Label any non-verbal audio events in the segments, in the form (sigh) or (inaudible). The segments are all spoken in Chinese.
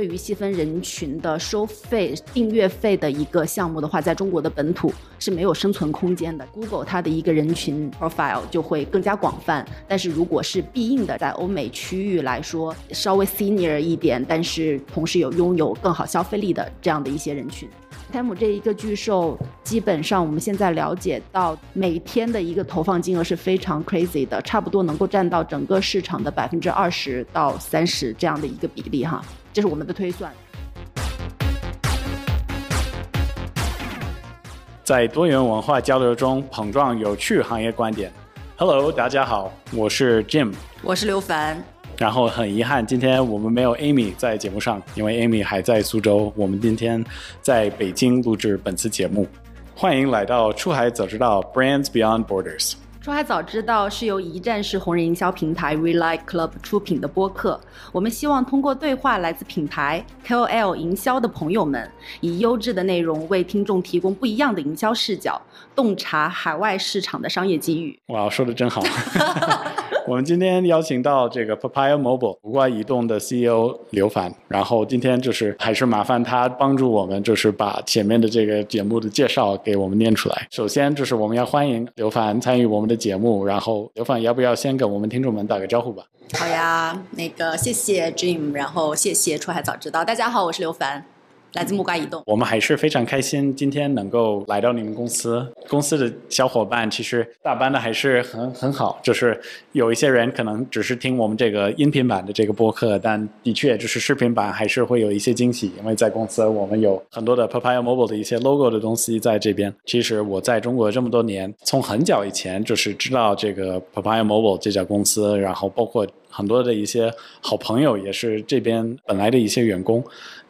对于细分人群的收费订阅费的一个项目的话，在中国的本土是没有生存空间的。Google 它的一个人群 profile 就会更加广泛，但是如果是必应的，在欧美区域来说，稍微 senior 一点，但是同时有拥有更好消费力的这样的一些人群。t 姆这一个巨兽，基本上我们现在了解到每天的一个投放金额是非常 crazy 的，差不多能够占到整个市场的百分之二十到三十这样的一个比例哈，这是我们的推算。在多元文化交流中碰撞有趣行业观点。Hello，大家好，我是 Jim，我是刘凡。然后很遗憾，今天我们没有 Amy 在节目上，因为 Amy 还在苏州。我们今天在北京录制本次节目。欢迎来到出海早知道 Brands Beyond Borders。出海早知道是由一站式红人营销平台 Relight Club 出品的播客。我们希望通过对话来自品牌 KOL 营销的朋友们，以优质的内容为听众提供不一样的营销视角，洞察海外市场的商业机遇。哇，说的真好。我们今天邀请到这个 Papaya Mobile 无挂移动的 CEO 刘凡，然后今天就是还是麻烦他帮助我们，就是把前面的这个节目的介绍给我们念出来。首先就是我们要欢迎刘凡参与我们的节目，然后刘凡要不要先跟我们听众们打个招呼吧？好呀，那个谢谢 Jim，然后谢谢出海早知道，大家好，我是刘凡。来自木瓜移动，我们还是非常开心今天能够来到你们公司。公司的小伙伴其实大班的还是很很好，就是有一些人可能只是听我们这个音频版的这个播客，但的确就是视频版还是会有一些惊喜，因为在公司我们有很多的 Papaya Mobile 的一些 logo 的东西在这边。其实我在中国这么多年，从很早以前就是知道这个 Papaya Mobile 这家公司，然后包括。很多的一些好朋友也是这边本来的一些员工，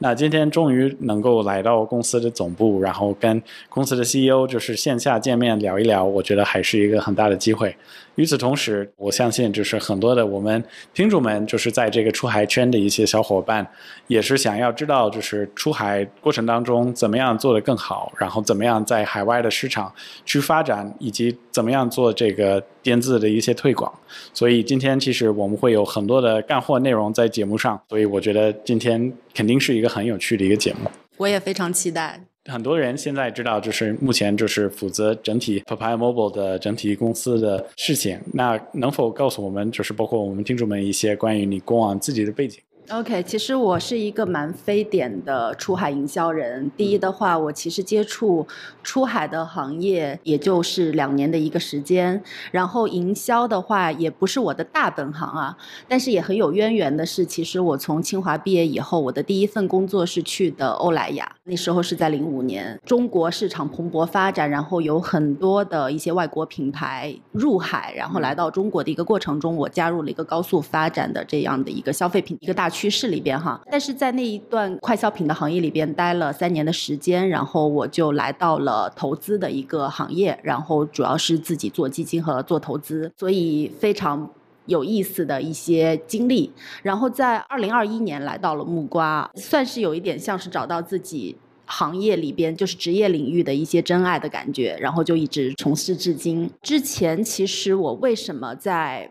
那今天终于能够来到公司的总部，然后跟公司的 CEO 就是线下见面聊一聊，我觉得还是一个很大的机会。与此同时，我相信就是很多的我们听众们，就是在这个出海圈的一些小伙伴，也是想要知道，就是出海过程当中怎么样做得更好，然后怎么样在海外的市场去发展，以及怎么样做这个电子的一些推广。所以今天其实我们会有很多的干货内容在节目上，所以我觉得今天肯定是一个很有趣的一个节目。我也非常期待。很多人现在知道，就是目前就是负责整体 Papaya Mobile 的整体公司的事情。那能否告诉我们，就是包括我们听众们一些关于你过往自己的背景？OK，其实我是一个蛮非典的出海营销人。第一的话，我其实接触出海的行业也就是两年的一个时间。然后营销的话，也不是我的大本行啊。但是也很有渊源的是，其实我从清华毕业以后，我的第一份工作是去的欧莱雅。那时候是在零五年，中国市场蓬勃发展，然后有很多的一些外国品牌入海，然后来到中国的一个过程中，我加入了一个高速发展的这样的一个消费品一个大区。趋势里边哈，但是在那一段快消品的行业里边待了三年的时间，然后我就来到了投资的一个行业，然后主要是自己做基金和做投资，所以非常有意思的一些经历。然后在二零二一年来到了木瓜，算是有一点像是找到自己行业里边就是职业领域的一些真爱的感觉，然后就一直从事至今。之前其实我为什么在？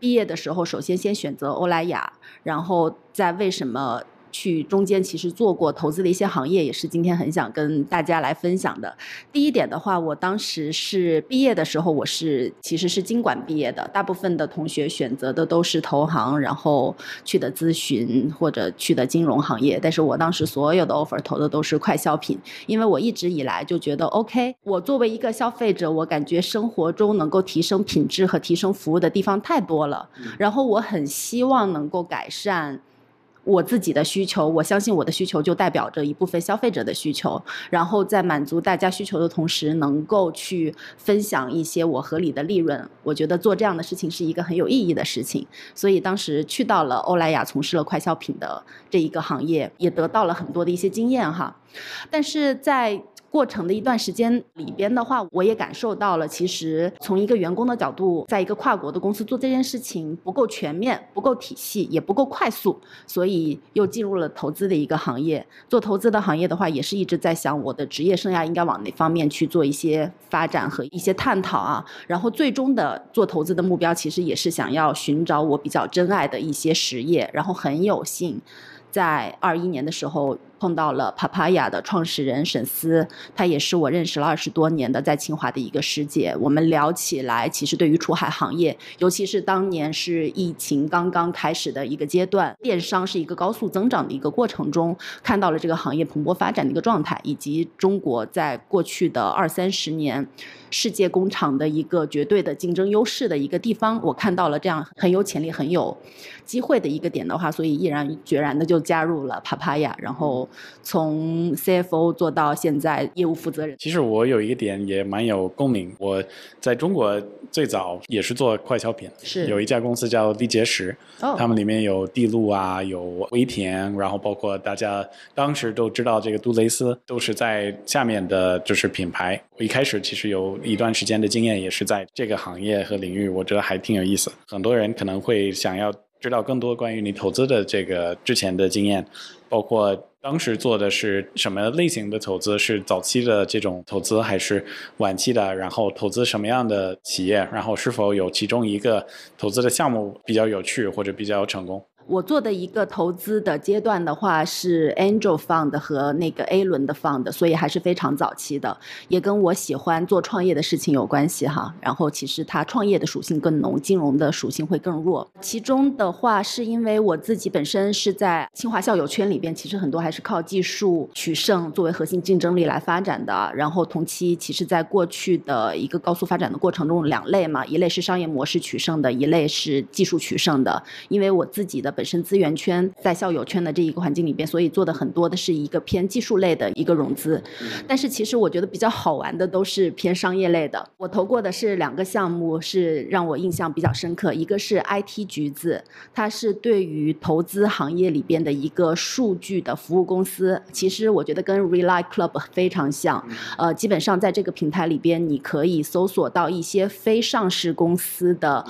毕业的时候，首先先选择欧莱雅，然后再为什么？去中间其实做过投资的一些行业，也是今天很想跟大家来分享的。第一点的话，我当时是毕业的时候，我是其实是经管毕业的，大部分的同学选择的都是投行，然后去的咨询或者去的金融行业。但是我当时所有的 offer 投的都是快消品，因为我一直以来就觉得 OK，我作为一个消费者，我感觉生活中能够提升品质和提升服务的地方太多了，然后我很希望能够改善。我自己的需求，我相信我的需求就代表着一部分消费者的需求，然后在满足大家需求的同时，能够去分享一些我合理的利润。我觉得做这样的事情是一个很有意义的事情，所以当时去到了欧莱雅，从事了快消品的这一个行业，也得到了很多的一些经验哈。但是在过程的一段时间里边的话，我也感受到了，其实从一个员工的角度，在一个跨国的公司做这件事情不够全面、不够体系、也不够快速，所以又进入了投资的一个行业。做投资的行业的话，也是一直在想我的职业生涯应该往哪方面去做一些发展和一些探讨啊。然后最终的做投资的目标，其实也是想要寻找我比较珍爱的一些实业。然后很有幸。在二一年的时候碰到了 Papaya 的创始人沈思，他也是我认识了二十多年的在清华的一个师姐。我们聊起来，其实对于出海行业，尤其是当年是疫情刚刚开始的一个阶段，电商是一个高速增长的一个过程中，看到了这个行业蓬勃发展的一个状态，以及中国在过去的二三十年。世界工厂的一个绝对的竞争优势的一个地方，我看到了这样很有潜力、很有机会的一个点的话，所以毅然决然的就加入了 Papaya，然后从 CFO 做到现在业务负责人。其实我有一个点也蛮有共鸣，我在中国最早也是做快消品，是有一家公司叫力结石，哦他们里面有地路啊，有微甜，然后包括大家当时都知道这个杜蕾斯都是在下面的就是品牌。我一开始其实有一段时间的经验，也是在这个行业和领域，我觉得还挺有意思。很多人可能会想要知道更多关于你投资的这个之前的经验，包括当时做的是什么类型的投资，是早期的这种投资还是晚期的？然后投资什么样的企业？然后是否有其中一个投资的项目比较有趣或者比较成功？我做的一个投资的阶段的话是 Angel Fund 和那个 A 轮的 Fund，所以还是非常早期的，也跟我喜欢做创业的事情有关系哈。然后其实它创业的属性更浓，金融的属性会更弱。其中的话是因为我自己本身是在清华校友圈里边，其实很多还是靠技术取胜作为核心竞争力来发展的。然后同期其实在过去的一个高速发展的过程中，两类嘛，一类是商业模式取胜的，一类是技术取胜的。因为我自己的本身资源圈在校友圈的这一个环境里边，所以做的很多的是一个偏技术类的一个融资。但是其实我觉得比较好玩的都是偏商业类的。我投过的是两个项目，是让我印象比较深刻，一个是 IT 橘子，它是对于投资行业里边的一个数据的服务公司。其实我觉得跟 Rely Club 非常像，呃，基本上在这个平台里边，你可以搜索到一些非上市公司的。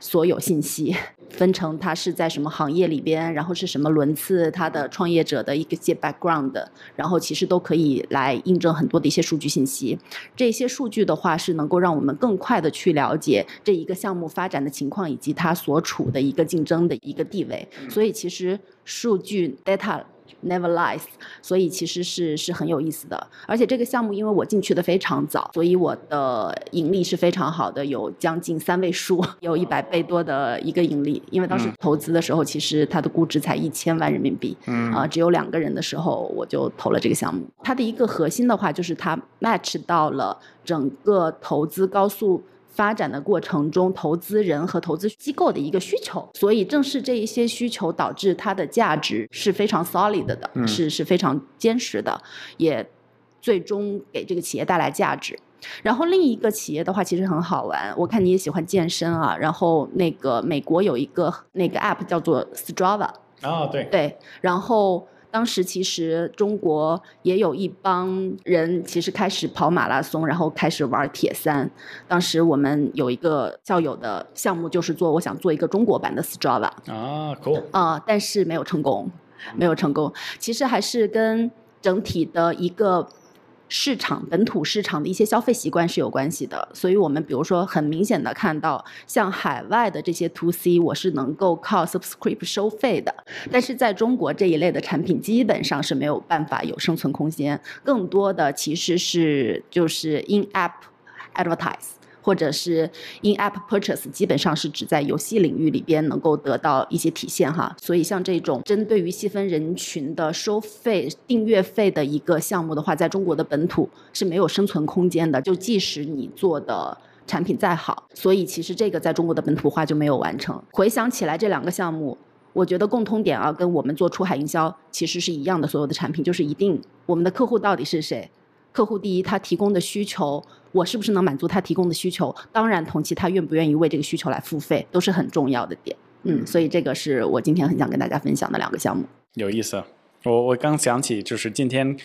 所有信息分成它是在什么行业里边，然后是什么轮次，它的创业者的一个些 background，然后其实都可以来印证很多的一些数据信息。这些数据的话是能够让我们更快的去了解这一个项目发展的情况以及它所处的一个竞争的一个地位。所以其实数据 data。Never lies，所以其实是是很有意思的，而且这个项目因为我进去的非常早，所以我的盈利是非常好的，有将近三位数，有一百倍多的一个盈利。因为当时投资的时候，其实它的估值才一千万人民币，嗯啊、只有两个人的时候，我就投了这个项目。它的一个核心的话，就是它 match 到了整个投资高速。发展的过程中，投资人和投资机构的一个需求，所以正是这一些需求导致它的价值是非常 solid 的，嗯是是非常坚实的，也最终给这个企业带来价值。然后另一个企业的话，其实很好玩，我看你也喜欢健身啊。然后那个美国有一个那个 app 叫做 Strava，哦，对，对，然后当时其实中国也有一帮人，其实开始跑马拉松，然后开始玩铁三。当时我们有一个校友的项目，就是做我想做一个中国版的 Strava，啊，cool，啊、但是没有成功，没有成功。其实还是跟整体的一个市场本土市场的一些消费习惯是有关系的。所以我们比如说很明显的看到，像海外的这些 to C，我是能够靠 subscribe 收费的，但是在中国这一类的产品基本上是没有办法有生存空间，更多的其实是就是 in app advertise。或者是 in-app purchase，基本上是指在游戏领域里边能够得到一些体现哈。所以像这种针对于细分人群的收费订阅费的一个项目的话，在中国的本土是没有生存空间的。就即使你做的产品再好，所以其实这个在中国的本土化就没有完成。回想起来，这两个项目。我觉得共通点啊，跟我们做出海营销其实是一样的。所有的产品就是一定我们的客户到底是谁？客户第一，他提供的需求，我是不是能满足他提供的需求？当然，同期他愿不愿意为这个需求来付费，都是很重要的点。嗯，所以这个是我今天很想跟大家分享的两个项目。有意思。我我刚想起，就是今天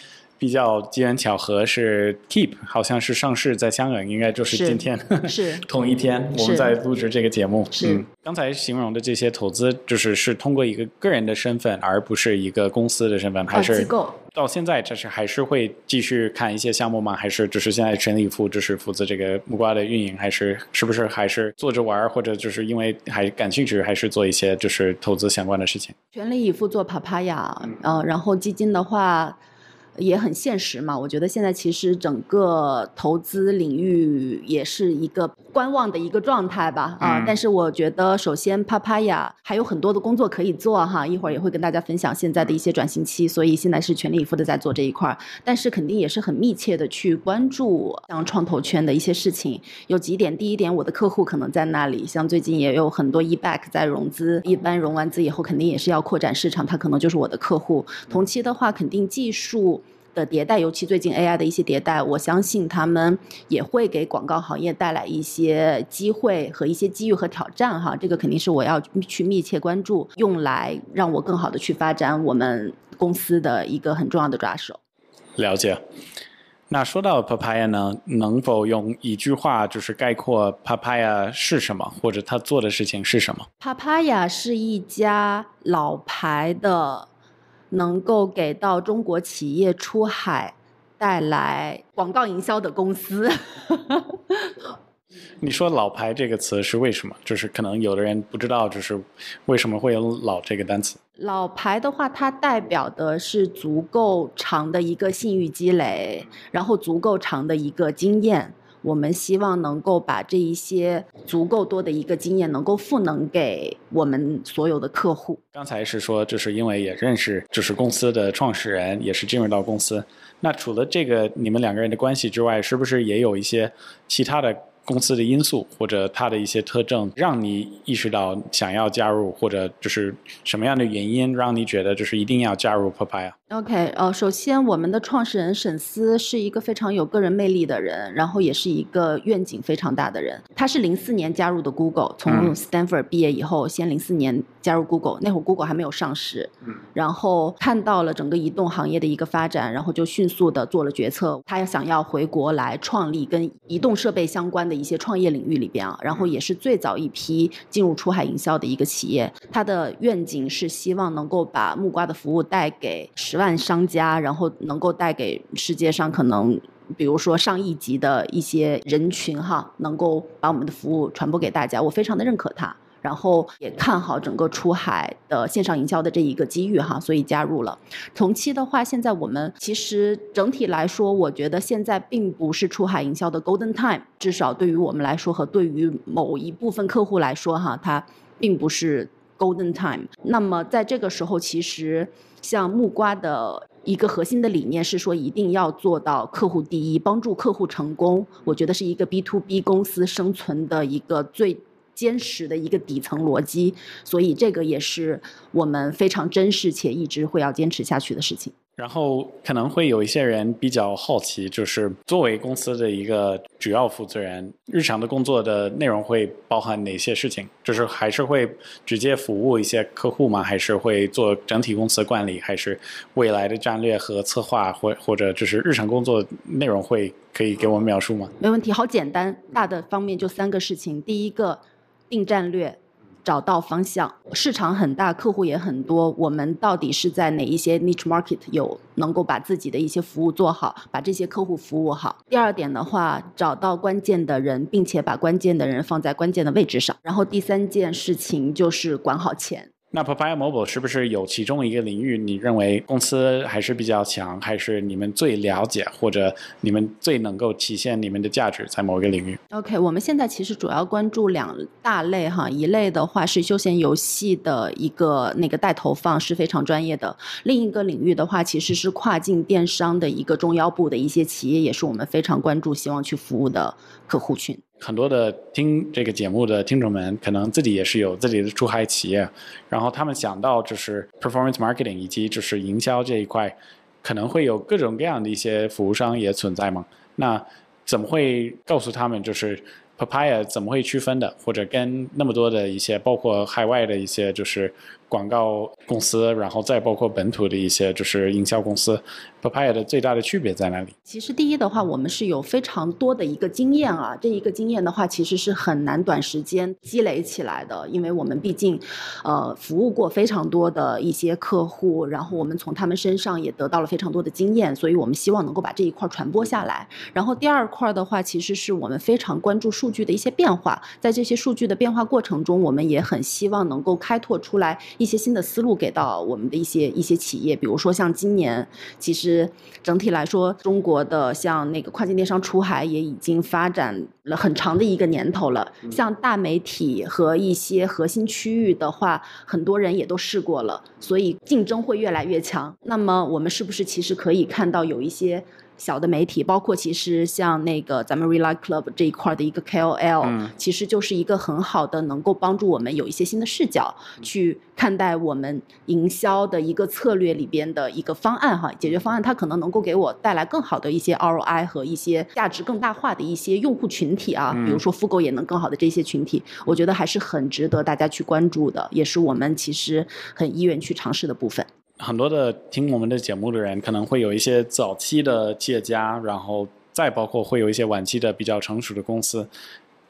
比较机缘巧合是 Keep 好像是上市在香港，应该就是是今天 (laughs) 是 (laughs) 同一天我们在录制这个节目。是嗯，刚才形容的这些投资，就是是通过一个个人的身份，而不是一个公司的身份，还哦，是机构。到现在这是还是会继续看一些项目吗？还是就是现在全力以赴，就是负责这个木瓜的运营，还是是不是还是做着玩儿，或者就是因为还感兴趣，还是做一些就是投资相关的事情？全力以赴做 papaya，呃，然后基金的话也很现实嘛。我觉得现在其实整个投资领域也是一个观望的一个状态吧，啊、嗯但是我觉得首先 papaya 还有很多的工作可以做哈，一会儿也会跟大家分享现在的一些转型期，所以现在是全力以赴的在做这一块儿，但是肯定也是很密切的去关注像创投圈的一些事情。有几点，第一点，我的客户可能在那里，像最近也有很多 e back 在融资，一般融完资以后肯定也是要扩展市场，它可能就是我的客户。同期的话，肯定技术。的迭代，尤其最近 AI 的一些迭代，我相信他们也会给广告行业带来一些机会和一些机遇和挑战哈。这个肯定是我要去密切关注，用来让我更好的去发展我们公司的一个很重要的抓手。了解。那说到 Papaya 呢，能否用一句话就是概括 Papaya 是什么，或者他做的事情是什么？Papaya 是一家老牌的，能够给到中国企业出海带来广告营销的公司。(laughs) 你说“老牌”这个词是为什么？就是可能有的人不知道，就是为什么会有“老”这个单词。老牌的话，它代表的是足够长的一个信誉积累，然后足够长的一个经验。我们希望能够把这一些足够多的一个经验，能够赋能给我们所有的客户。刚才是说，就是因为也认识，就是公司的创始人，也是进入到公司。那除了这个你们两个人的关系之外，是不是也有一些其他的公司的因素，或者它的一些特征，让你意识到想要加入，或者就是什么样的原因让你觉得就是一定要加入 Papaya？OK，呃，首先我们的创始人沈思是一个非常有个人魅力的人，然后也是一个愿景非常大的人。他是零四年加入的 Google，从嗯 Stanford 毕业以后，先零四年加入 Google，那会儿 Google 还没有上市，嗯然后看到了整个移动行业的一个发展，然后就迅速的做了决策，他想要回国来创立跟移动设备相关的一些创业领域里边啊，然后也是最早一批进入出海营销的一个企业。他的愿景是希望能够把木瓜的服务带给十万商家，然后能够带给世界上可能。比如说上亿级的一些人群哈，能够把我们的服务传播给大家，我非常的认可他。然后也看好整个出海的线上营销的这一个机遇哈，所以加入了。同期的话，现在我们其实整体来说，我觉得现在并不是出海营销的 golden time，至少对于我们来说和对于某一部分客户来说哈，它并不是 golden time。那么在这个时候，其实像木瓜的。一个核心的理念是说，一定要做到客户第一，帮助客户成功。我觉得是一个 B to B 公司生存的一个最坚实的一个底层逻辑，所以这个也是我们非常珍视且一直会要坚持下去的事情。然后可能会有一些人比较好奇，就是作为公司的一个主要负责人，日常的工作的内容会包含哪些事情？就是还是会直接服务一些客户吗？还是会做整体公司的管理？还是未来的战略和策划，或或者就是日常工作内容会可以给我们描述吗？没问题，好简单，大的方面就三个事情。第一个，定战略。找到方向，市场很大，客户也很多，我们到底是在哪一些 niche market 有能够把自己的一些服务做好，把这些客户服务好。第二点的话，找到关键的人，并且把关键的人放在关键的位置上。然后第三件事情就是管好钱。那 Papaya Mobile 是不是有其中一个领域，你认为公司还是比较强，还是你们最了解，或者你们最能够体现你们的价值在某一个领域？OK，我们现在其实主要关注两大类哈，一类的话是休闲游戏的一个那个带投放是非常专业的，另一个领域的话其实是跨境电商的一个中腰部的一些企业，也是我们非常关注、希望去服务的客户群。很多的听这个节目的听众们，可能自己也是有自己的出海企业，然后他们想到就是 performance marketing 以及就是营销这一块，可能会有各种各样的一些服务商也存在嘛？那怎么会告诉他们就是 Papaya 怎么会区分的，或者跟那么多的一些包括海外的一些就是广告公司，然后再包括本土的一些就是营销公司，Papaya 的最大的区别在哪里？其实第一的话，我们是有非常多的一个经验啊，这一个经验的话，其实是很难短时间积累起来的，因为我们毕竟，呃，服务过非常多的一些客户，然后我们从他们身上也得到了非常多的经验，所以我们希望能够把这一块传播下来。然后第二块的话，其实是我们非常关注数据的一些变化，在这些数据的变化过程中，我们也很希望能够开拓出来。一些新的思路给到我们的一些一些企业，比如说像今年，其实整体来说，中国的像那个跨境电商出海也已经发展了很长的一个年头了。像大媒体和一些核心区域的话，很多人也都试过了，所以竞争会越来越强。那么我们是不是其实可以看到有一些？小的媒体，包括其实像那个咱们 Rely Club 这一块的一个 KOL，其实就是一个很好的能够帮助我们有一些新的视角去看待我们营销的一个策略里边的一个方案哈，解决方案，它可能能够给我带来更好的一些 ROI 和一些价值更大化的一些用户群体啊，比如说复购也能更好的这些群体，我觉得还是很值得大家去关注的，也是我们其实很意愿去尝试的部分。很多的听我们的节目的人，可能会有一些早期的企业家，然后再包括会有一些晚期的比较成熟的公司。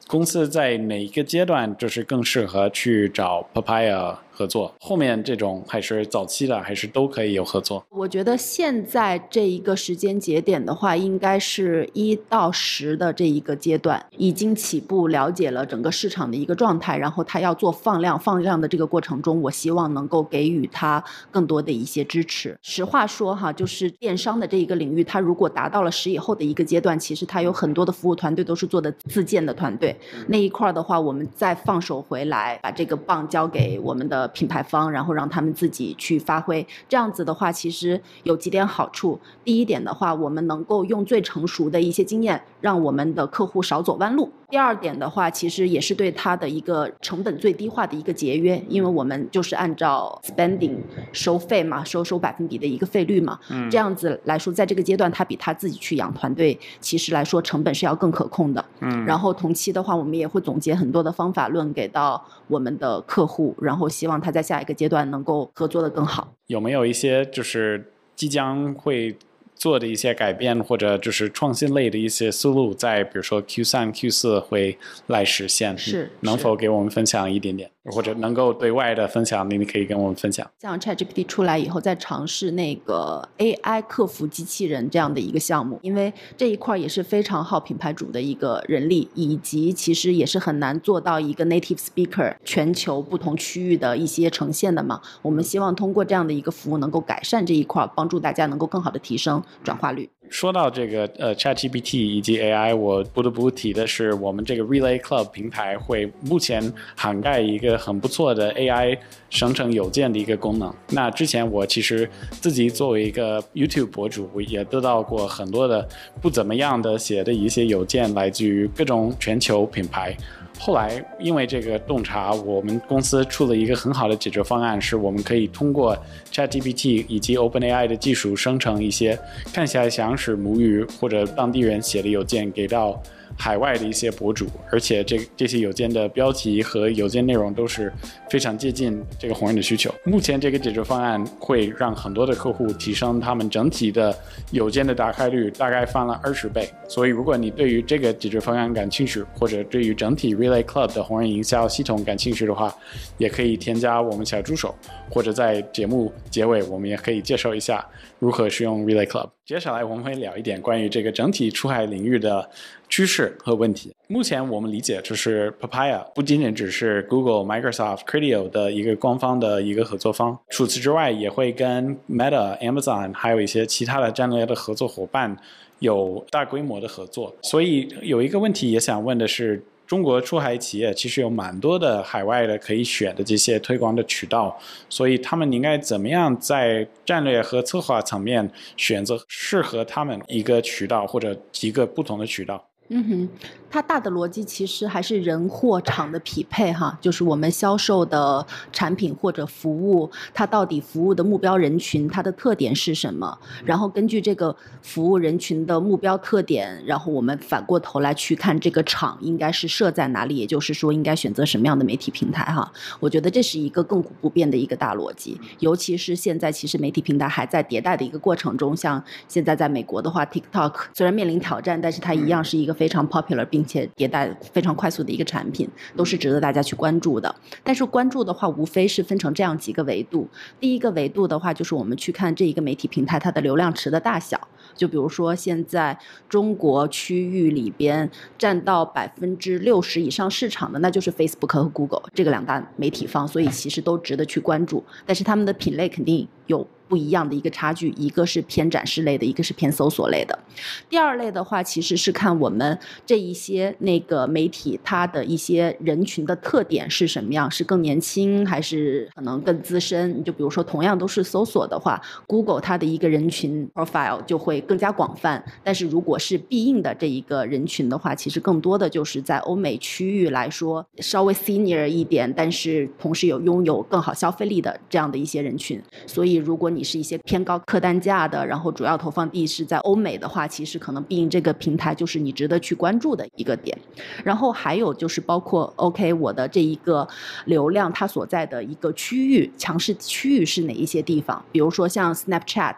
公司在哪一个阶段就是更适合去找 Papaya？合作后面这种还是早期的，还是都可以有合作。我觉得现在这一个时间节点的话，应该是一到十的这一个阶段，已经起步了解了整个市场的一个状态，然后他要做放量，放量的这个过程中，我希望能够给予他更多的一些支持。实话说哈，就是电商的这一个领域，它如果达到了十以后的一个阶段，其实它有很多的服务团队都是做的自建的团队，那一块的话，我们再放手回来，把这个棒交给我们的。品牌方，然后让他们自己去发挥，这样子的话，其实有几点好处。第一点的话，我们能够用最成熟的一些经验，让我们的客户少走弯路。第二点的话，其实也是对他的一个成本最低化的一个节约，因为我们就是按照 spending 收费嘛，收收百分比的一个费率嘛。嗯。这样子来说，在这个阶段，他比他自己去养团队，其实来说成本是要更可控的。嗯。然后同期的话，我们也会总结很多的方法论给到我们的客户，然后希望他在下一个阶段能够合作的更好。有没有一些就是即将会？做的一些改变或者就是创新类的一些思路，在比如说 Q 三、Q 四会来实现，是能否给我们分享一点点？或者能够对外的分享，你你可以跟我们分享。像 ChatGPT 出来以后，再尝试那个 AI 客服机器人这样的一个项目，因为这一块也是非常耗品牌主的一个人力，以及其实也是很难做到一个 native speaker 全球不同区域的一些呈现的嘛。我们希望通过这样的一个服务，能够改善这一块，帮助大家能够更好的提升转化率。说到这个呃 ChatGPT 以及 AI，我不得不提的是，我们这个 Relay Club 平台会目前涵盖一个很不错的 AI 生成邮件的一个功能。那之前我其实自己作为一个 YouTube 博主，也得到过很多的不怎么样的写的一些邮件，来自于各种全球品牌。后来，因为这个洞察，我们公司出了一个很好的解决方案，是我们可以通过 ChatGPT 以及 OpenAI 的技术生成一些看起来像是母语或者当地人写的邮件给到。海外的一些博主，而且这这些邮件的标题和邮件内容都是非常接近这个红人的需求。目前这个解决方案会让很多的客户提升他们整体的邮件的打开率，大概翻了二十倍。所以，如果你对于这个解决方案感兴趣，或者对于整体 Relay Club 的红人营销系统感兴趣的话，也可以添加我们小助手，或者在节目结尾我们也可以介绍一下如何使用 Relay Club。接下来我们会聊一点关于这个整体出海领域的趋势和问题。目前我们理解，就是 Papaya 不仅仅只是 Google、Microsoft、Criteo 的一个官方的一个合作方，除此之外，也会跟 Meta、Amazon 还有一些其他的战略的合作伙伴有大规模的合作。所以有一个问题也想问的是。中国出海企业其实有蛮多的海外的可以选的这些推广的渠道，所以他们应该怎么样在战略和策划层面选择适合他们一个渠道或者几个不同的渠道？嗯哼，它大的逻辑其实还是人货场的匹配哈，就是我们销售的产品或者服务，它到底服务的目标人群它的特点是什么？然后根据这个服务人群的目标特点，然后我们反过头来去看这个场应该是设在哪里，也就是说应该选择什么样的媒体平台哈。我觉得这是一个亘古不变的一个大逻辑，尤其是现在其实媒体平台还在迭代的一个过程中，像现在在美国的话，TikTok 虽然面临挑战，但是它一样是一个。非非常 popular，并且迭代非常快速的一个产品，都是值得大家去关注的。但是关注的话，无非是分成这样几个维度。第一个维度的话，就是我们去看这一个媒体平台它的流量池的大小。就比如说，现在中国区域里边占到百分之六十以上市场的，那就是 Facebook 和 Google 这个两大媒体方，所以其实都值得去关注。但是他们的品类肯定有。不一样的一个差距，一个是偏展示类的，一个是偏搜索类的。第二类的话，其实是看我们这一些那个媒体它的一些人群的特点是什么样，是更年轻还是可能更资深？就比如说，同样都是搜索的话，Google 它的一个人群 profile 就会会更加广泛。但是如果是必应的这一个人群的话，其实更多的就是在欧美区域来说稍微 senior 一点，但是同时有拥有更好消费力的这样的一些人群。所以如果你是一些偏高客单价的，然后主要投放地是在欧美的话，其实可能必应这个平台就是你值得去关注的一个点。然后还有就是包括 OK 我的这一个流量它所在的一个区域强势区域是哪一些地方？比如说像 Snapchat，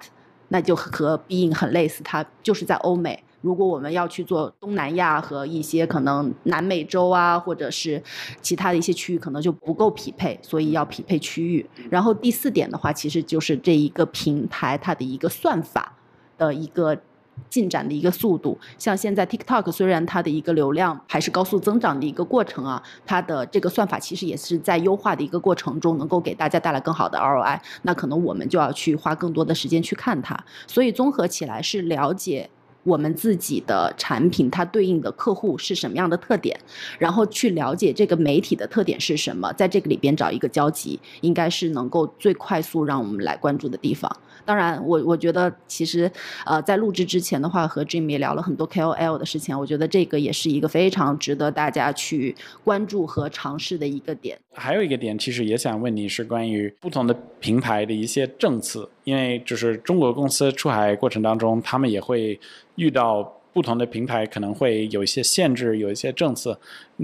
那就和 Bing 很类似，它就是在欧美。如果我们要去做东南亚和一些可能南美洲啊，或者是其他的一些区域，可能就不够匹配，所以要匹配区域。然后第四点的话，其实就是这一个平台它的一个算法的一个进展的一个速度。像现在 TikTok 虽然它的一个流量还是高速增长的一个过程啊，它的这个算法其实也是在优化的一个过程中，能够给大家带来更好的 ROI。那可能我们就要去花更多的时间去看它。所以综合起来是了解。我们自己的产品，它对应的客户是什么样的特点，然后去了解这个媒体的特点是什么，在这个里边找一个交集，应该是能够最快速让我们来关注的地方。当然，我我觉得其实，呃，在录制之前的话，和 Jim 也聊了很多 KOL 的事情，我觉得这个也是一个非常值得大家去关注和尝试的一个点。还有一个点，其实也想问你是关于不同的平台的一些政策，因为就是中国公司出海过程当中，他们也会遇到。不同的平台可能会有一些限制，有一些政策，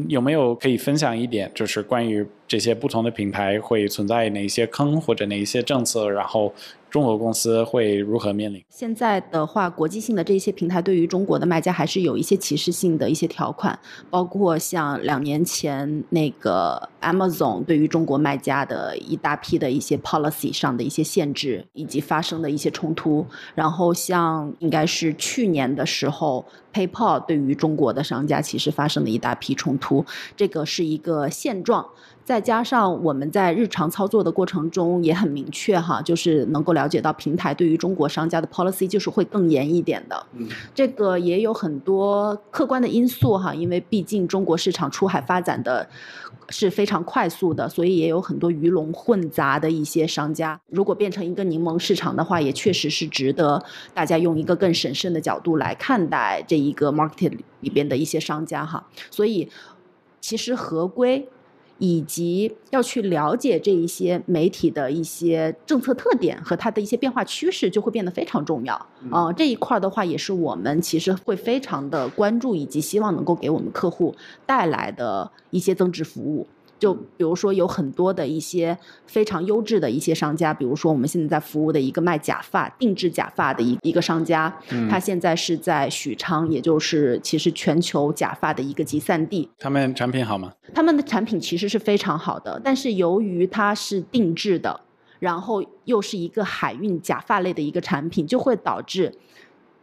有没有可以分享一点？就是关于这些不同的平台会存在哪一些坑或者哪一些政策，然后。中国公司会如何面临？现在的话，国际性的这些平台对于中国的卖家还是有一些歧视性的一些条款，包括像两年前那个 Amazon 对于中国卖家的一大批的一些 policy 上的一些限制，以及发生的一些冲突。然后像应该是去年的时候，PayPal 对于中国的商家其实发生了一大批冲突，这个是一个现状。再加上我们在日常操作的过程中也很明确哈，就是能够了解到平台对于中国商家的 policy 就是会更严一点的。嗯，这个也有很多客观的因素哈，因为毕竟中国市场出海发展的是非常快速的，所以也有很多鱼龙混杂的一些商家。如果变成一个柠檬市场的话，也确实是值得大家用一个更审慎的角度来看待这一个 market 里边的一些商家哈。所以，其实合规。以及要去了解这一些媒体的一些政策特点和它的一些变化趋势，就会变得非常重要。啊，这一块的话，也是我们其实会非常的关注，以及希望能够给我们客户带来的一些增值服务。就比如说有很多的一些非常优质的一些商家，比如说我们现在在服务的一个卖假发、定制假发的一一个商家，他现在是在许昌，也就是其实全球假发的一个集散地。他们产品好吗？他们的产品其实是非常好的，但是由于它是定制的，然后又是一个海运假发类的一个产品，就会导致。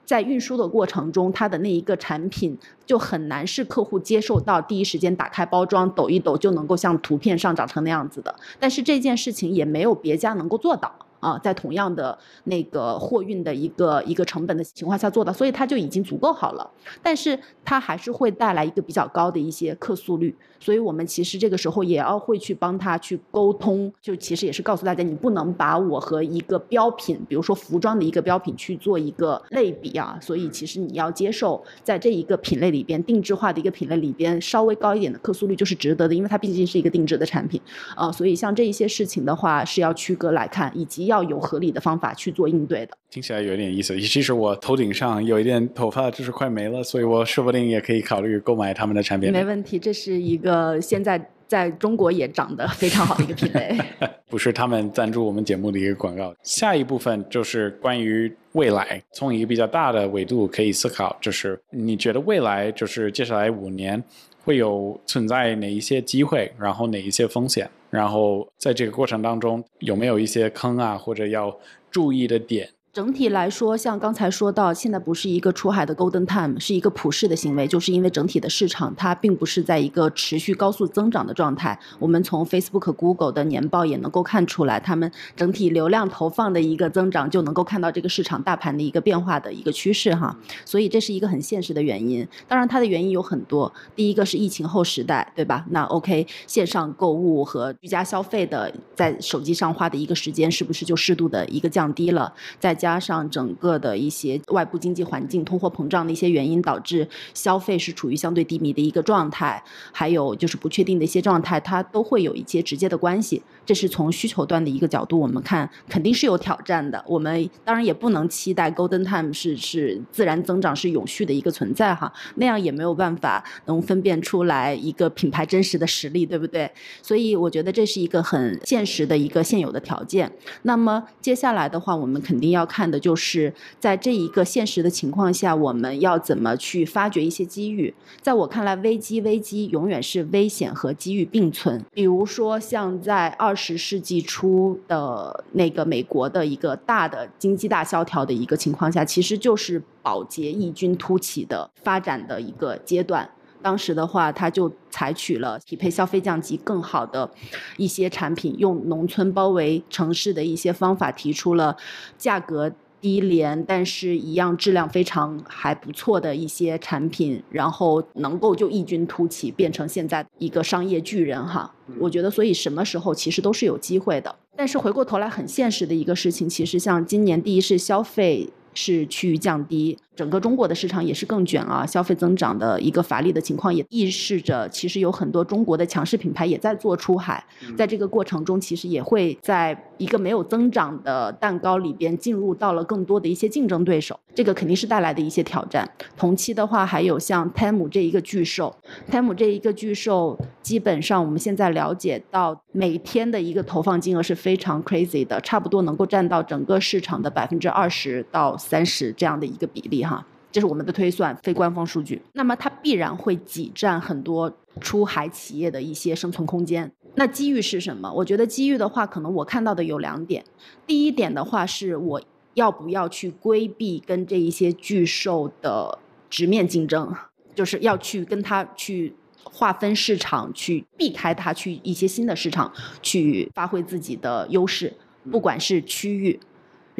在运输的过程中，它的那一个产品就很难是客户接受到第一时间打开包装抖一抖就能够像图片上长成那样子的。但是这件事情也没有别家能够做到啊，在同样的那个货运的一个一个成本的情况下做到，所以它就已经足够好了。但是它还是会带来一个比较高的一些客诉率，所以我们其实这个时候也要会去帮他去沟通，就其实也是告诉大家，你不能把我和一个标品，比如说服装的一个标品去做一个类比啊。所以其实你要接受，在这一个品类里边，定制化的一个品类里边，稍微高一点的客诉率就是值得的，因为它毕竟是一个定制的产品啊。所以像这一些事情的话，是要区隔来看，以及要有合理的方法去做应对的。听起来有点意思。其实我头顶上有一点头发就是快没了，所以我说不定也可以考虑购买他们的产品。没问题，这是一个现在在中国也长得非常好的一个品类。(laughs) 不是他们赞助我们节目的一个广告。下一部分就是关于未来，从一个比较大的维度可以思考，就是你觉得未来就是接下来五年会有存在哪一些机会，然后哪一些风险，然后在这个过程当中有没有一些坑啊，或者要注意的点。整体来说，像刚才说到，现在不是一个出海的 golden time，是一个普世的行为，就是因为整体的市场它并不是在一个持续高速增长的状态。我们从 Facebook、Google 的年报也能够看出来，他们整体流量投放的一个增长，就能够看到这个市场大盘的一个变化的一个趋势哈。所以这是一个很现实的原因。当然，它的原因有很多。第一个是疫情后时代，对吧？那 OK，线上购物和居家消费的在手机上花的一个时间，是不是就适度的一个降低了？在加上整个的一些外部经济环境、通货膨胀的一些原因，导致消费是处于相对低迷的一个状态，还有就是不确定的一些状态，它都会有一些直接的关系。这是从需求端的一个角度，我们看肯定是有挑战的。我们当然也不能期待 Golden Time 是是自然增长是永续的一个存在哈，那样也没有办法能分辨出来一个品牌真实的实力，对不对？所以我觉得这是一个很现实的一个现有的条件。那么接下来的话，我们肯定要看的就是在这一个现实的情况下，我们要怎么去发掘一些机遇。在我看来，危机危机永远是危险和机遇并存。比如说像在二。十世纪初的那个美国的一个大的经济大萧条的一个情况下，其实就是保洁异军突起的发展的一个阶段。当时的话，他就采取了匹配消费降级更好的一些产品，用农村包围城市的一些方法，提出了价格。低廉，但是一样质量非常还不错的一些产品，然后能够就异军突起，变成现在一个商业巨人哈。我觉得，所以什么时候其实都是有机会的。但是回过头来，很现实的一个事情，其实像今年第一是消费是趋于降低。整个中国的市场也是更卷啊，消费增长的一个乏力的情况，也预示着其实有很多中国的强势品牌也在做出海，在这个过程中，其实也会在一个没有增长的蛋糕里边进入到了更多的一些竞争对手，这个肯定是带来的一些挑战。同期的话，还有像 Temu 这一个巨兽，Temu 这一个巨兽，基本上我们现在了解到每天的一个投放金额是非常 crazy 的，差不多能够占到整个市场的百分之二十到三十这样的一个比例哈。这是我们的推算，非官方数据。那么它必然会挤占很多出海企业的一些生存空间。那机遇是什么？我觉得机遇的话，可能我看到的有两点。第一点的话，是我要不要去规避跟这一些巨兽的直面竞争，就是要去跟它去划分市场，去避开它，去一些新的市场去发挥自己的优势，不管是区域。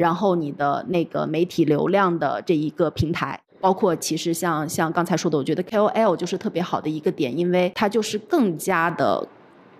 然后你的那个媒体流量的这一个平台，包括其实像像刚才说的，我觉得 KOL 就是特别好的一个点，因为它就是更加的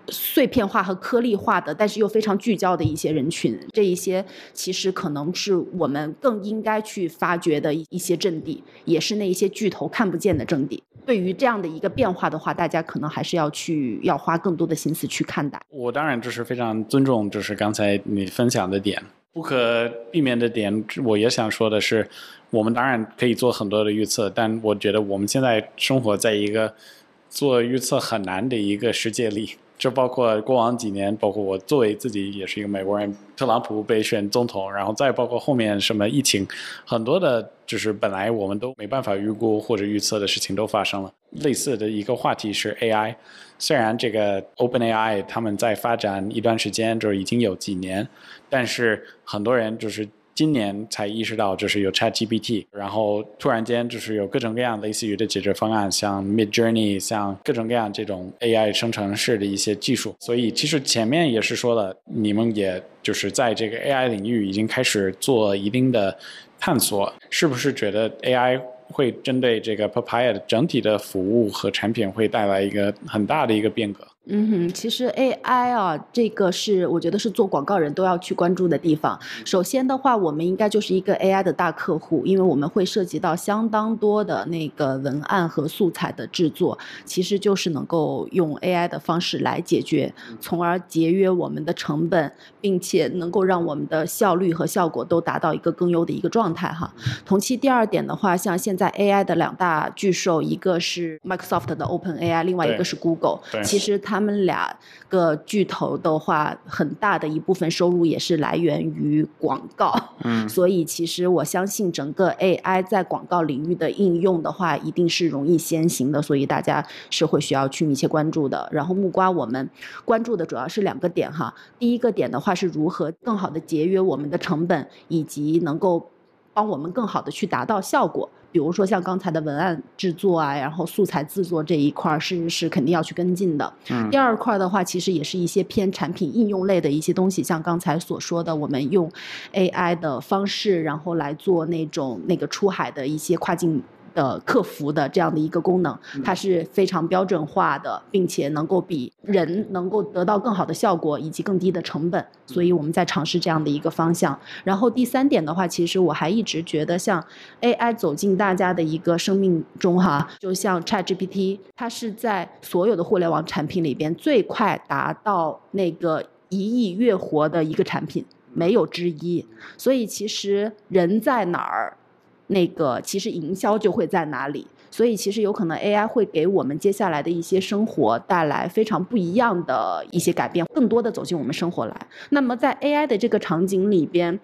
碎片化和颗粒化的，但是又非常聚焦的一些人群，这一些其实可能是我们更应该去发掘的一些阵地，也是那一些巨头看不见的阵地。对于这样的一个变化的话，大家可能还是要去要花更多的心思去看待。我当然就是非常尊重，就是刚才你分享的点。不可避免的点，我也想说的是，我们当然可以做很多的预测，但我觉得我们现在生活在一个做预测很难的一个世界里。就包括过往几年，包括我作为自己也是一个美国人，特朗普被选总统，然后再包括后面什么疫情，很多的，就是本来我们都没办法预估或者预测的事情都发生了。类似的一个话题是 AI。虽然这个 OpenAI 他们在发展一段时间，就是已经有几年，但是很多人就是。今年才意识到，就是有 ChatGPT，然后突然间就是有各种各样类似于的解决方案，像 Midjourney，像各种各样这种 AI 生成式的一些技术。所以其实前面也是说了，你们也就是在这个 AI 领域已经开始做一定的探索，是不是觉得 AI 会针对这个 Papaya 的整体的服务和产品会带来一个很大的一个变革？嗯哼，其实 AI 啊，这个是我觉得是做广告人都要去关注的地方。首先的话，我们应该就是一个 AI 的大客户，因为我们会涉及到相当多的那个文案和素材的制作，其实就是能够用 AI 的方式来解决，从而节约我们的成本，并且能够让我们的效率和效果都达到一个更优的一个状态哈。同期第二点的话，像现在 AI 的两大巨兽，一个是 Microsoft 的 OpenAI，另外一个是 Google，其实它。他们俩个巨头的话，很大的一部分收入也是来源于广告。嗯，(laughs) 所以其实我相信整个 AI 在广告领域的应用的话，一定是容易先行的，所以大家是会需要去密切关注的。然后木瓜我们关注的主要是两个点哈，第一个点的话是如何更好的节约我们的成本，以及能够帮我们更好的去达到效果。比如说像刚才的文案制作啊，然后素材制作这一块儿是是肯定要去跟进的。嗯。第二块的话，其实也是一些偏产品应用类的一些东西，像刚才所说的，我们用 AI 的方式，然后来做那种那个出海的一些跨境。的客服的这样的一个功能，它是非常标准化的，并且能够比人能够得到更好的效果以及更低的成本，所以我们在尝试这样的一个方向。然后第三点的话，其实我还一直觉得，像 AI 走进大家的一个生命中哈，就像 ChatGPT，它是在所有的互联网产品里边最快达到那个一亿月活的一个产品，没有之一。所以其实人在哪儿？那个其实营销就会在哪里，所以其实有可能 AI 会给我们接下来的一些生活带来非常不一样的一些改变，更多的走进我们生活来。那么在 AI 的这个场景里边，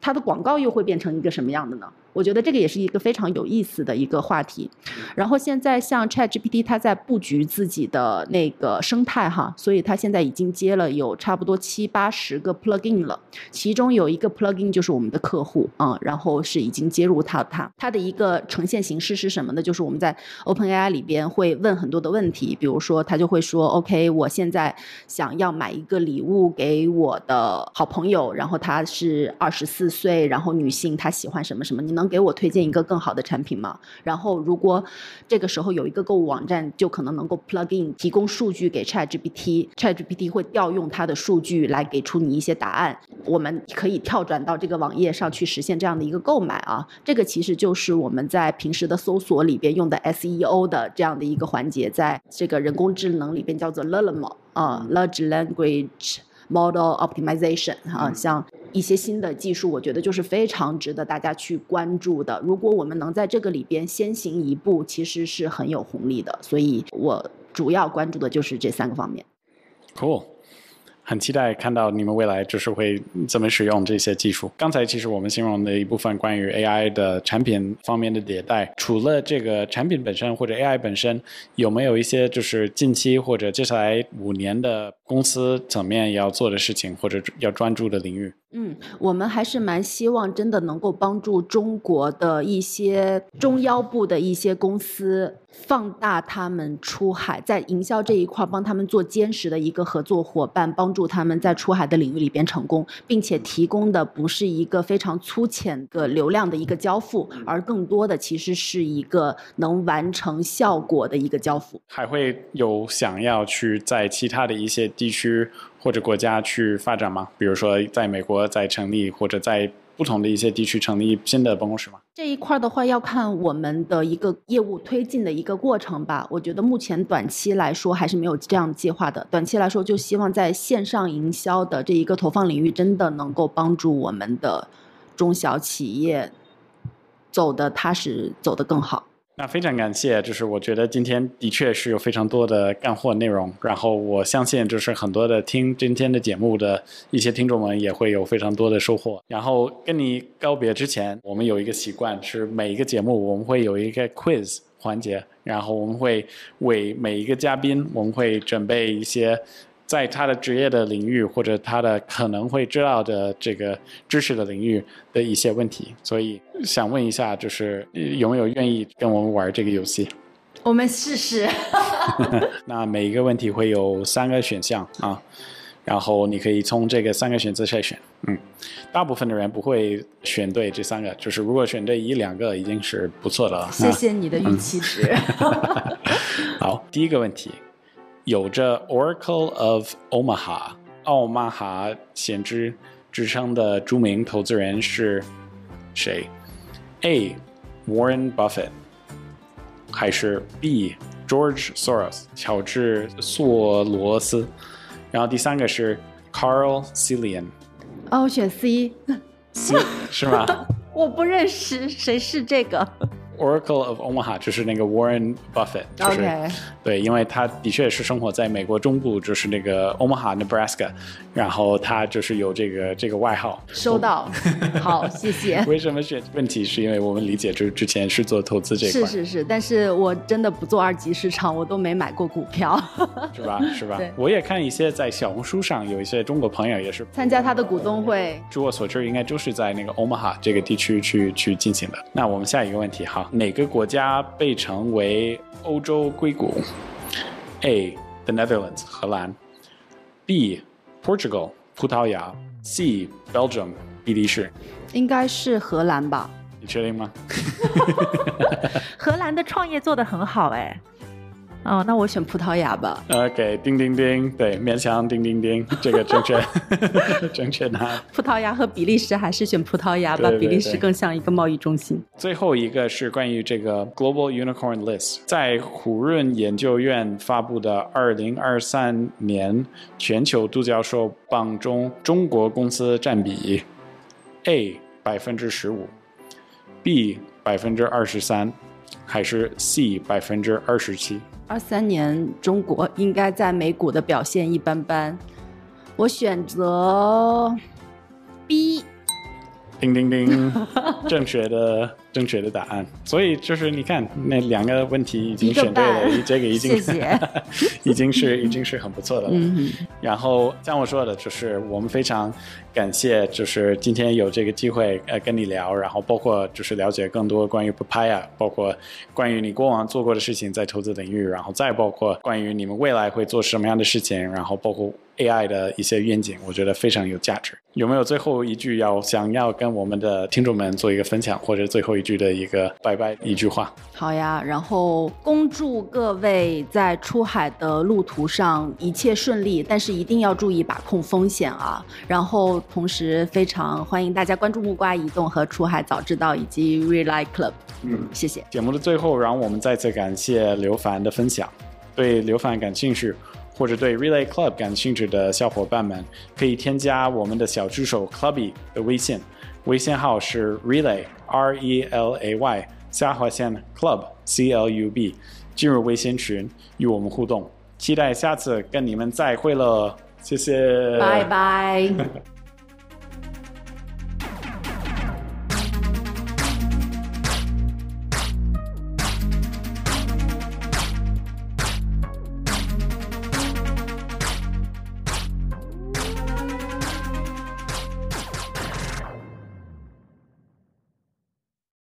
它的广告又会变成一个什么样的呢？我觉得这个也是一个非常有意思的一个话题。然后现在像 ChatGPT，它在布局自己的那个生态哈，所以它现在已经接了有差不多七八十个 plugin 了。其中有一个 plugin 就是我们的客户啊，然后是已经接入到它它的一个呈现形式是什么呢？就是我们在 OpenAI 里边会问很多的问题，比如说他就会说，OK，我现在想要买一个礼物给我的好朋友，然后她是二十四岁，然后女性，她喜欢什么什么，你。能给我推荐一个更好的产品吗？然后，如果这个时候有一个购物网站，就可能能够 plug in 提供数据给 ChatGPT，ChatGPT 会调用它的数据来给出你一些答案。我们可以跳转到这个网页上去实现这样的一个购买啊。这个其实就是我们在平时的搜索里边用的 SEO 的这样的一个环节，在这个人工智能里边叫做 LLM 啊，Large Language Model Optimization 啊，像。一些新的技术，我觉得就是非常值得大家去关注的。如果我们能在这个里边先行一步，其实是很有红利的。所以我主要关注的就是这三个方面。Cool。很期待看到你们未来就是会怎么使用这些技术。刚才其实我们形容的一部分关于 AI 的产品方面的迭代，除了这个产品本身或者 AI 本身，有没有一些就是近期或者接下来五年的公司层面要做的事情或者要专注的领域？嗯，我们还是蛮希望真的能够帮助中国的一些中腰部的一些公司放大他们出海，在营销这一块帮他们做坚实的一个合作伙伴，帮助他们在出海的领域里边成功，并且提供的不是一个非常粗浅的流量的一个交付，而更多的其实是一个能完成效果的一个交付。还会有想要去在其他的一些地区。或者国家去发展吗？比如说在美国再成立，或者在不同的一些地区成立新的办公室吗？这一块的话，要看我们的一个业务推进的一个过程吧。我觉得目前短期来说还是没有这样计划的。短期来说，就希望在线上营销的这一个投放领域，真的能够帮助我们的中小企业走得踏实，走得更好。那非常感谢，就是我觉得今天的确是有非常多的干货内容，然后我相信就是很多的听今天的节目的一些听众们也会有非常多的收获。然后跟你告别之前，我们有一个习惯是每一个节目我们会有一个 quiz 环节，然后我们会为每一个嘉宾我们会准备一些。在他的职业的领域或者他的可能会知道的这个知识的领域的一些问题，所以想问一下，就是有没有愿意跟我们玩这个游戏？我们试试。(laughs) 那每一个问题会有三个选项啊，然后你可以从这个三个选择筛选。嗯，大部分的人不会选对这三个，就是如果选对一两个已经是不错的了。谢谢你的预期值。(laughs) 好，第一个问题。有着 Oracle of Omaha 奥马哈先知之称的著名投资人是谁？A. Warren Buffett 还是 B. George Soros 乔治索罗斯？然后第三个是 Carl Cillian。哦，选 C。C 是吗？我不认识，谁是这个？Oracle of Omaha 就是那个 Warren Buffett，就是对，因为他的确是生活在美国中部，就是那个 Omaha Nebraska，然后他就是有这个这个外号。收到，好，谢谢。(laughs) 为什么选问题？是因为我们理解，就是之前是做投资这块。是是是，但是我真的不做二级市场，我都没买过股票。(laughs) 是吧？是吧？我也看一些在小红书上有一些中国朋友也是参加他的股东会。据我所知，应该就是在那个 Omaha 这个地区去去进行的。那我们下一个问题，哈。哪个国家被称为欧洲硅谷？A. The Netherlands 荷兰，B. Portugal 葡萄牙，C. Belgium 比利时。应该是荷兰吧？你确定吗？(laughs) (laughs) 荷兰的创业做得很好，哎。哦，那我选葡萄牙吧。OK，叮叮叮，对，勉强叮叮叮，这个正确，(laughs) 正确答案。(laughs) 葡萄牙和比利时还是选葡萄牙吧，比利时更像一个贸易中心。最后一个是关于这个 Global Unicorn List，在胡润研究院发布的二零二三年全球独角兽榜中，中国公司占比：A 百分之十五，B 百分之二十三，还是 C 百分之二十七？二三年中国应该在美股的表现一般般，我选择 B。叮叮叮，(laughs) 正确的正确的答案。所以就是你看那两个问题已经选对了，这个已经 (laughs) 已经是已经是很不错的了。然后像我说的，就是我们非常感谢，就是今天有这个机会呃跟你聊，然后包括就是了解更多关于 Papaya，包括关于你过往做过的事情在投资领域，然后再包括关于你们未来会做什么样的事情，然后包括。AI 的一些愿景，我觉得非常有价值。有没有最后一句要想要跟我们的听众们做一个分享，或者最后一句的一个拜拜一句话？好呀，然后恭祝各位在出海的路途上一切顺利，但是一定要注意把控风险啊！然后同时非常欢迎大家关注木瓜移动和出海早知道以及 Rely Club。嗯，谢谢。节目的最后，让我们再次感谢刘凡的分享。对刘凡感兴趣。或者对 Relay Club 感兴趣的小伙伴们，可以添加我们的小助手 Clubby 的微信，微信号是 Relay R E L A Y 下划线 Club C L U B，进入微信群与我们互动，期待下次跟你们再会了，谢谢，拜拜。(laughs)